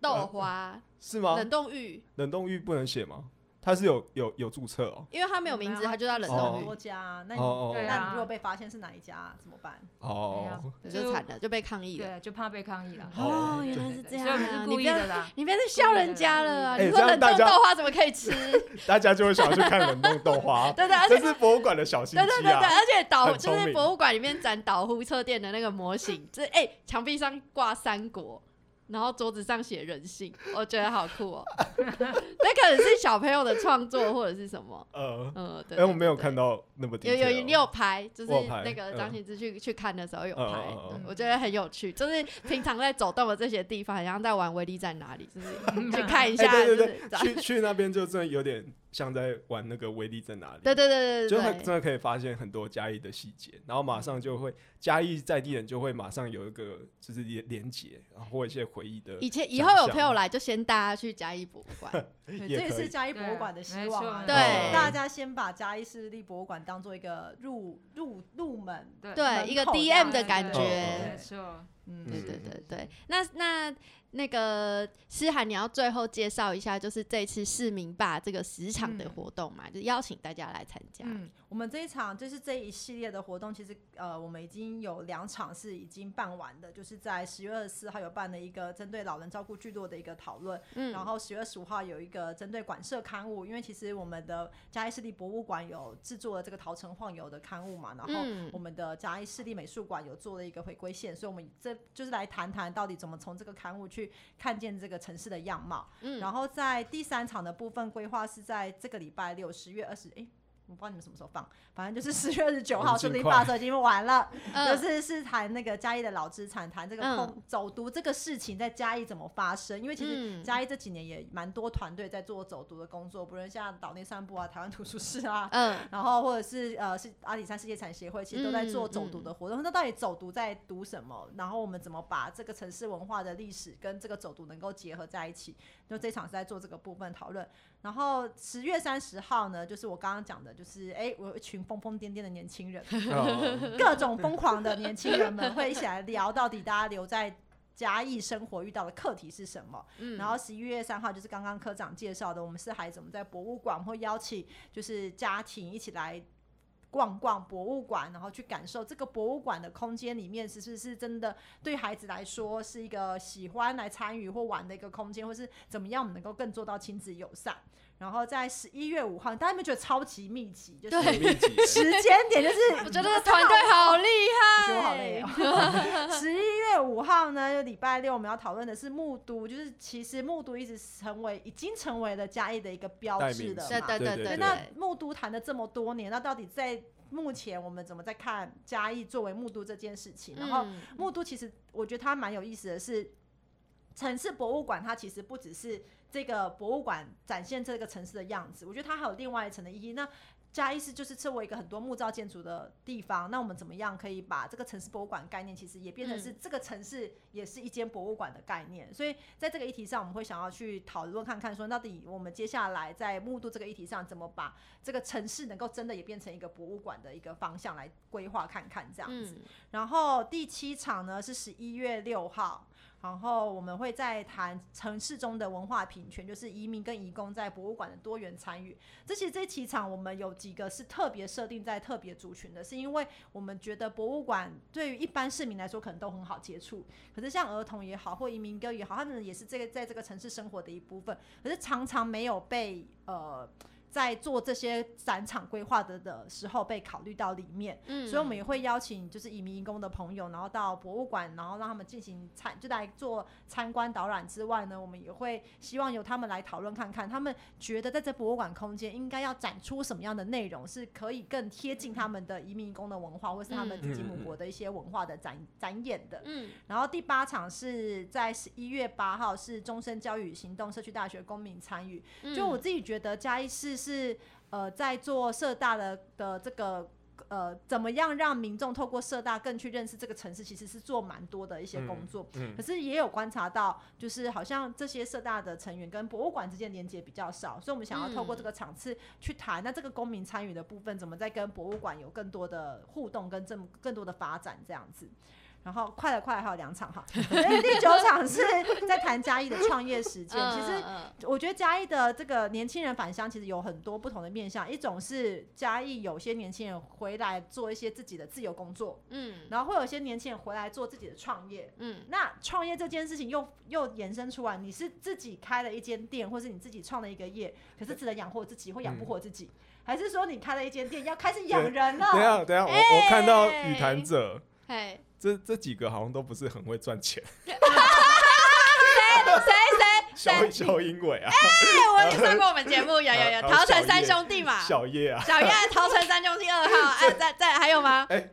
豆花、是吗？冷冻玉，冷冻玉不能写吗？它是有有有注册哦。因为他没有名字，他就在冷哦冻玉多，家，那你那你如果被发现是哪一家怎么办？哦，对就惨了，就被抗议了。对，就怕被抗议了。哦，哦原来是这样所以我们啊！是故你不要意的啦。你不要再笑人家了啊！哎你说冷冻这样大家豆花怎么可以吃？对 大家就会想要去看冷冻豆花，对，而且这是博物馆的小心对对对对。而且导就是明博物馆里面展导护车店的那个模型，就是哎，墙壁上挂三国，然后桌子上写人性，我觉得好酷哦。那可能是小朋友的创作或者是什么，呃，嗯，对。哎，我没有看。到那么有有你有拍，就是那个张嗯信之去去看的时候有嗯拍我觉得很有趣。就是平常在走动的这些地方，好像在玩威力在哪里，就是 去看一哎，下，对对对，去去那边就真的有点像在玩那个威力在哪里。对对对对就真的可以发现很多嘉义的细节，然后马上就会嘉义在地人就会马上有一个就是连连结，然后或一些回忆的以前以后有朋友来，就先带他去嘉义博物馆。这也是。嘉义博物馆的希望啊。对对大家先把嘉义市立博物馆当做一个入入入门，对对，一个样对的感觉没。错。嗯对嗯对对对，那那那个诗涵，你要最后介绍一下，就是这次市民吧这个十场的嗯。活动嘛，就邀请大家来参加。嗯，我们这一场就是这一系列的活动，其实呃，我们已经有两场是已经办完的，就是在十月二十四号有办了一个针对老人照顾聚落的一个讨论，嗯然后十月十五号有一个针对馆舍刊物，因为其实我们的嘉义市立博物馆有制作了这个桃城晃游的刊物嘛，然后嗯。我们的嘉义市立美术馆有做了一个回归线，所以我们这就是来谈谈到底怎么从这个刊物去看见这个城市的样貌。嗯然后在第三场的部分规划是在这个礼拜六，十月二十，哎，我不知道你们什么时候放，反正就是十月二十九号，顺利很尽快把手已经完了。嗯就是是谈那个嘉义的老资产，谈这个嗯空走读这个事情在嘉义怎么发生，因为其实嗯嘉义这几年也蛮多团队在做走读的工作，不论像岛内散步啊、台湾图书室啊。嗯然后或者是呃是阿里山世界产协会，其实都在做走读的活动。那到底走读在读什么？然后我们怎么把这个城市文化的历史跟这个走读能够结合在一起？就这场是在做这个部分讨论。然后十月三十号呢，就是我刚刚讲的，就是哎，我有一群疯疯癫癫的年轻人，哦 各种疯狂的年轻人们会一起来聊，到底大家留在嘉义生活遇到的课题是什么。嗯然后十一月三号就是刚刚科长介绍的，我们是孩子，我们在博物馆会邀请就是家庭一起来。逛逛博物馆，然后去感受这个博物馆的空间里面是不是真的对孩子来说是一个喜欢来参与或玩的一个空间，或是怎么样我们能够更做到亲子友善。然后在十一月五号，大家有没有觉得超级密集？就是时间点就是 我觉得这团队好厉害，累哦。十一月五号呢，就礼拜六，我们要讨论的是木都，就是其实木都一直成为已经成为了嘉义的一个标志的嘛。对对对那木都谈了这么多年，那到底在目前我们怎么在看嘉义作为木都这件事情？然后嗯木都其实我觉得它蛮有意思的是，城市博物馆它其实不只是这个博物馆展现这个城市的样子，我觉得它还有另外一层的意义。那嘉义市就是作为一个很多木造建筑的地方，那我们怎么样可以把这个城市博物馆概念，其实也变成是嗯这个城市也是一间博物馆的概念。所以在这个议题上，我们会想要去讨论看看，说到底我们接下来在木都这个议题上，怎么把这个城市能够真的也变成一个博物馆的一个方向来规划看看这样子。嗯然后第七场呢是十一月六号，然后我们会在谈城市中的文化平权，就是移民跟移工在博物馆的多元参与。这其实这几场我们有几个是特别设定在特别族群的，是因为我们觉得博物馆对于一般市民来说可能都很好接触，可是像儿童也好，或移民哥也好，他们也是这个在这个城市生活的一部分，可是常常没有被呃。在做这些展场规划的的时候被考虑到里面。嗯所以我们也会邀请就是移民义工的朋友，然后到博物馆，然后让他们进行参，就来做参观导览之外呢，我们也会希望由他们来讨论看看，他们觉得在这博物馆空间应该要展出什么样的内容，是可以更贴近他们的移民义工的文化，或是他们自己母国的一些文化的展展演的。嗯然后第八场是在十一月八号，是终身教育与行动社区大学公民参与。嗯就我自己觉得嘉义市是呃在做社大的的这个。呃，怎么样让民众透过社大更去认识这个城市，其实是做蛮多的一些工作。嗯可是也有观察到，就是好像这些社大的成员跟博物馆之间连接比较少，所以我们想要透过这个场次去谈，那这个公民参与的部分怎么在跟博物馆有更多的互动跟更更多的发展这样子。然后快了快了还有两场哈，第九场是在谈嘉义的创业实践。其实嗯我觉得嘉义的这个年轻人返乡，其实有很多不同的面向。一种是嘉义有些年轻人回来做一些自己的自由工作，嗯然后会有些年轻人回来做自己的创业。嗯那创业这件事情又又延伸出来，你是自己开了一间店，或是你自己创了一个业，可是只能养活自己或养不活自己，还是说你开了一间店要开始养人了？等一下等下，我我看到语谈者嘿，这这几个好像都不是很会赚钱，谁谁谁谁？小英伟啊，哎，我也上过我们节目，有有有，桃城三兄弟嘛，小叶啊，小叶桃城三兄弟二号，哎，在在还有吗？对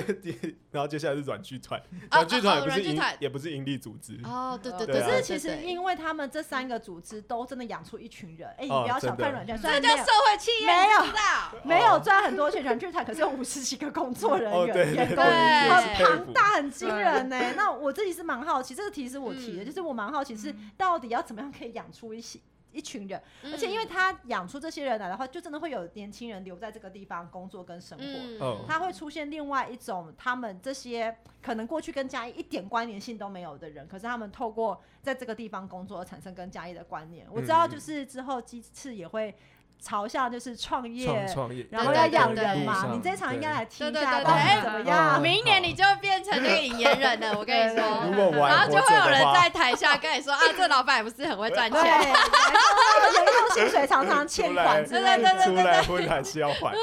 对，然后接下来是软剧团，哦软剧团不是也不是盈利组织，哦，对对对啊，可是其实因为他们这三个组织都真的养出一群人，哎、你哦不要小看软剧团这叫社会企业，没有？没有赚很多钱，软剧团可是有 五十几个工作人员，哦对对员工很庞大，很惊人呢、那我自己是蛮好奇，这个题是我提的，嗯。就是我蛮好奇是到底要怎么样可以养出一些。一群人，而且因为嗯他养出这些人来的话，就真的会有年轻人留在这个地方工作跟生活。嗯。哦。它会出现另外一种，他们这些可能过去跟嘉义一点关联性都没有的人，可是他们透过在这个地方工作而产生跟嘉义的关联。我知道，就是之后鸡翅也会朝向就是创业，创创业，然后要养对对人嘛。你这场应该来听一下，对对对到底怎么哎样？哦明年你就变成那个引言人了，我跟你对对说。如果我然后就会有人在台下跟你说啊，这老板也不是很会赚对，钱。来说人用薪水常常欠款之类的。出来婚还是要还的，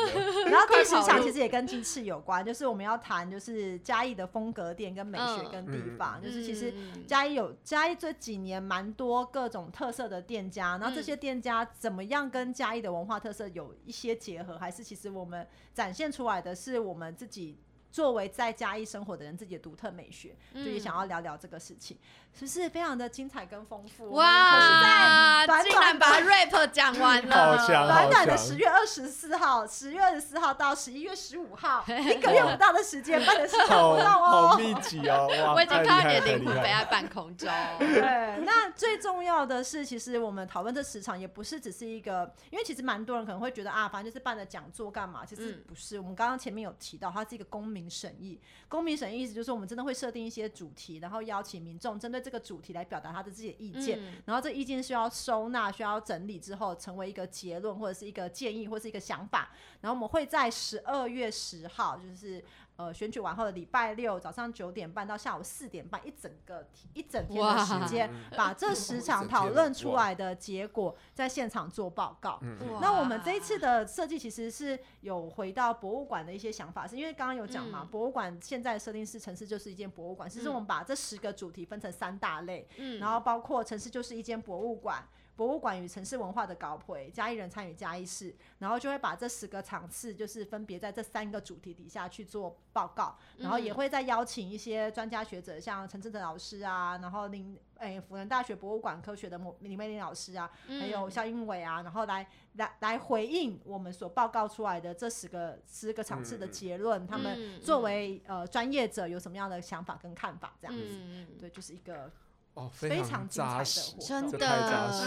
然后第十场其实也跟鸡翅有关，就是我们要谈就是嘉义的风格店跟美学嗯跟地方，就是其实嗯嘉义有嘉义这几年蛮多各种特色的店家，然后这些嗯店家怎么样跟嘉义的文化特色有一些结合，还是其实我们展现出来的是我们自己。作为在嘉义生活的人，自己的独特美学，就也嗯想要聊聊这个事情，是不是非常的精彩跟丰富？哇，短竟然把 rap 讲完了，好强短短的十月二十四号，十月二十四号到十一月十五号，一个月不到的时间，办的是好活动哦。好密集哦，哇，我已经看到你的灵魂飞害在半空中。对，那最重要的是，其实我们讨论这十场也不是只是一个，因为其实蛮多人可能会觉得啊，反正就是办了讲座干嘛？其实嗯不是。我们刚刚前面有提到，它是一个公民审议。公民审议意思就是我们真的会设定一些主题，然后邀请民众针对这个主题来表达他的自己的意见。嗯然后这意见需要收纳、需要整理之后，成为一个结论或者是一个建议或是一个想法。然后我们会在十二月十号，就是呃选举完后的礼拜六早上九点半到下午四点半，一整个一整天的时间，把这十场讨论出来的结果在现场做报告。嗯那我们这一次的设计其实是有回到博物馆的一些想法，是因为刚刚有讲嘛，嗯博物馆现在的设定是城市就是一间博物馆，其实嗯我们把这十个主题分成三大类，嗯然后包括城市就是一间博物馆。博物馆与城市文化的高培，嘉义人参与嘉义市，然后就会把这十个场次，就是分别在这三个主题底下去做报告，然后也嗯会再邀请一些专家学者，像陈志成老师啊，然后林诶辅仁大学博物馆科学的莫李美玲老师啊，还有嗯肖英伟啊，然后来来来回应我们所报告出来的这十个十个场次的嗯结论，他们嗯。作为呃专业者有什么样的想法跟看法，这样子，嗯，对，就是一个哦，非非常精彩的扎实活，真的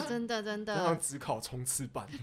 真的真的。像的，只考冲刺班，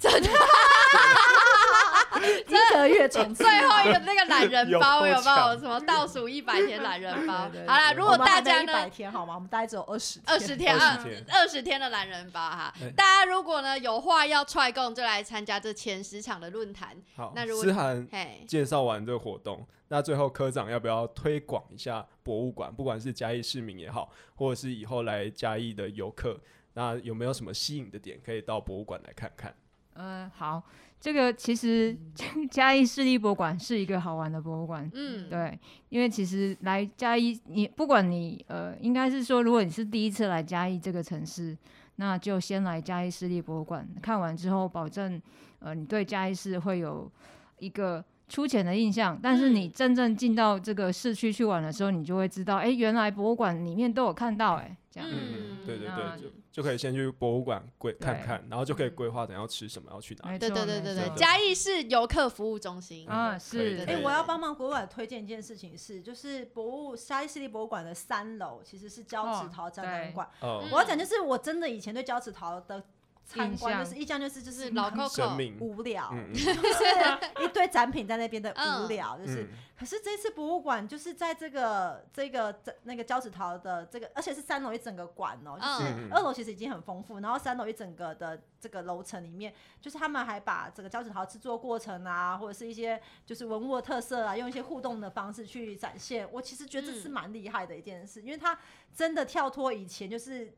一个月重。最后一个那个懒人包有没有？什么倒数一百天懒人包好啦，如果大家一百呢？天好吗？我们大概只有二十二十天20啊天，二十天的懒人包哈哎！大家如果呢有话要踹共，就来参加这前十场的论坛。好那如，果思涵嘿，介绍完这个活动，那最后科长要不要推广一下博物馆？不管是嘉义市民也好，或者是以后来嘉义的游客，那有没有什么吸引的点可以到博物馆来看看？嗯，好，这个其实 嘉义市立博物馆是一个好玩的博物馆，嗯，对，因为其实来嘉义，你不管你呃，应该是说，如果你是第一次来嘉义这个城市，那就先来嘉义市立博物馆看完之后，保证呃你对嘉义市会有一个粗浅的印象，但是你嗯真正进到这个市区去玩的时候，你就会知道，哎、原来博物馆里面都有看到、哎，这样。嗯，对对对，就就可以先去博物馆规看看，然后就可以规划等要吃什么，要去哪里。没对对对对对，嘉义市游客服务中心。啊，是，哎、我要帮忙博物馆推荐一件事情是，就是博物嘉义市立博物馆的三楼其实是胶哦纸陶展览馆。哦嗯，我要讲就是我真的以前对胶纸陶的参观，就是印象就是就是老很 Coco，无聊，嗯嗯。就是一堆展品在那边的嗯。无聊，就是。嗯，可是这次博物馆就是在这个这个这那个胶纸陶的这个，而且是三楼一整个馆哦、就是二楼其实已经很丰富，然后三楼一整个的这个楼层里面，就是他们还把这个胶纸陶制作过程啊，或者是一些就是文物的特色啊，用一些互动的方式去展现。我其实觉得这是嗯。蛮厉害的一件事，因为它真的跳脱以前就是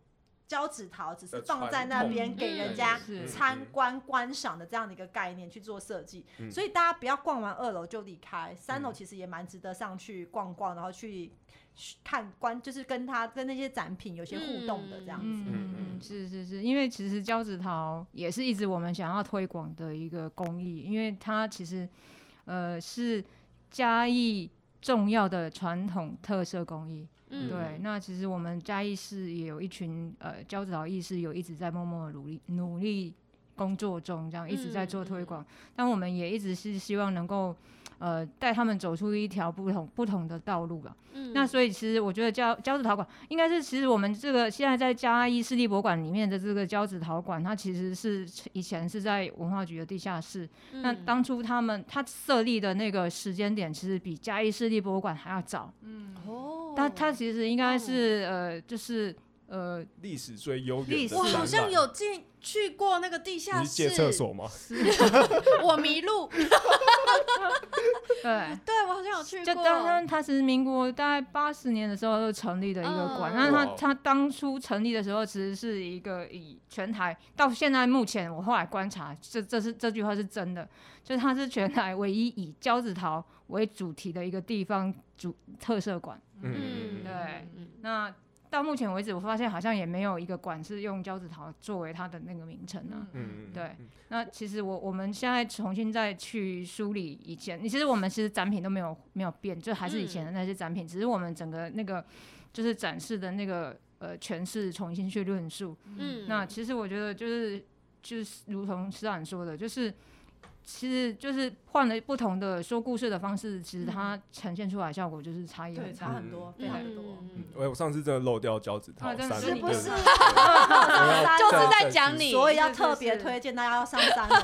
胶纸桃只是放在那边给人家参观观赏的这样的一个概念去做设计，嗯。所以大家不要逛完二楼就离开，三楼嗯。其实也蛮值得上去逛逛，然后去看观，就是跟他跟那些展品有些互动的这样子。嗯嗯嗯嗯，是是是，因为其实胶纸桃也是一直我们想要推广的一个工艺，因为它其实呃是嘉义重要的传统特色工艺。嗯，对，那其实我们嘉义市也有一群呃胶纸陶艺师，有一直在默默地努力努力工作中，这样一直在做推广。但我们也一直是希望能够呃带他们走出一条不同不同的道路吧。嗯那所以其实我觉得胶胶子陶馆应该是，其实我们这个现在在嘉义市立博物馆里面的这个胶子陶馆，它其实是以前是在文化局的地下室。那嗯当初他们他设立的那个时间点，其实比嘉义市立博物馆还要早。嗯哦，它它其实应该是呃，就是呃，历史最悠历史。远的。我好像有进去过那个地下室你借厕，所吗？我迷路，对，对我好像有去就过，当然它是民国大概八十年的时候就成立的一个馆，嗯。那它哇它当初成立的时候，其实是一个以全台到现在目前我后来观察，这这是这句话是真的，就是它是全台唯一以胶子桃为主题的一个地方主特色馆。嗯。嗯，对嗯，那到目前为止，我发现好像也没有一个馆是用胶子陶作为它的那个名称啊。嗯嗯，对，那其实我我们现在重新再去梳理以前，其实我们其实展品都没有没有变，就还是以前的那些展品，只是我们整个那个就是展示的那个呃诠释重新去论述。嗯，那其实我觉得就是就是如同施展说的，就是。其实就是换了不同的说故事的方式，其实它呈现出来效果就是差异对，很大。差很多，非常多。嗯嗯，我我上次真的漏掉脚趾套啊真的三楼，是是不是就是在再讲你，所以要特别推荐大家要上三楼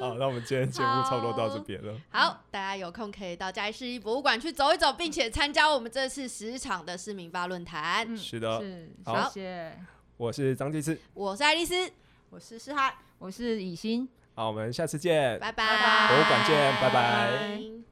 好，那我们今天节目差不多到这边了。好，大家有空可以到嘉义市立博物馆去走一走，并且参加我们这次十场的市民吧论坛。嗯，是的，是，好谢谢。我是张继次，我是爱丽丝，我是诗涵。我是以心。好，我们下次见。拜拜拜博物馆见拜拜拜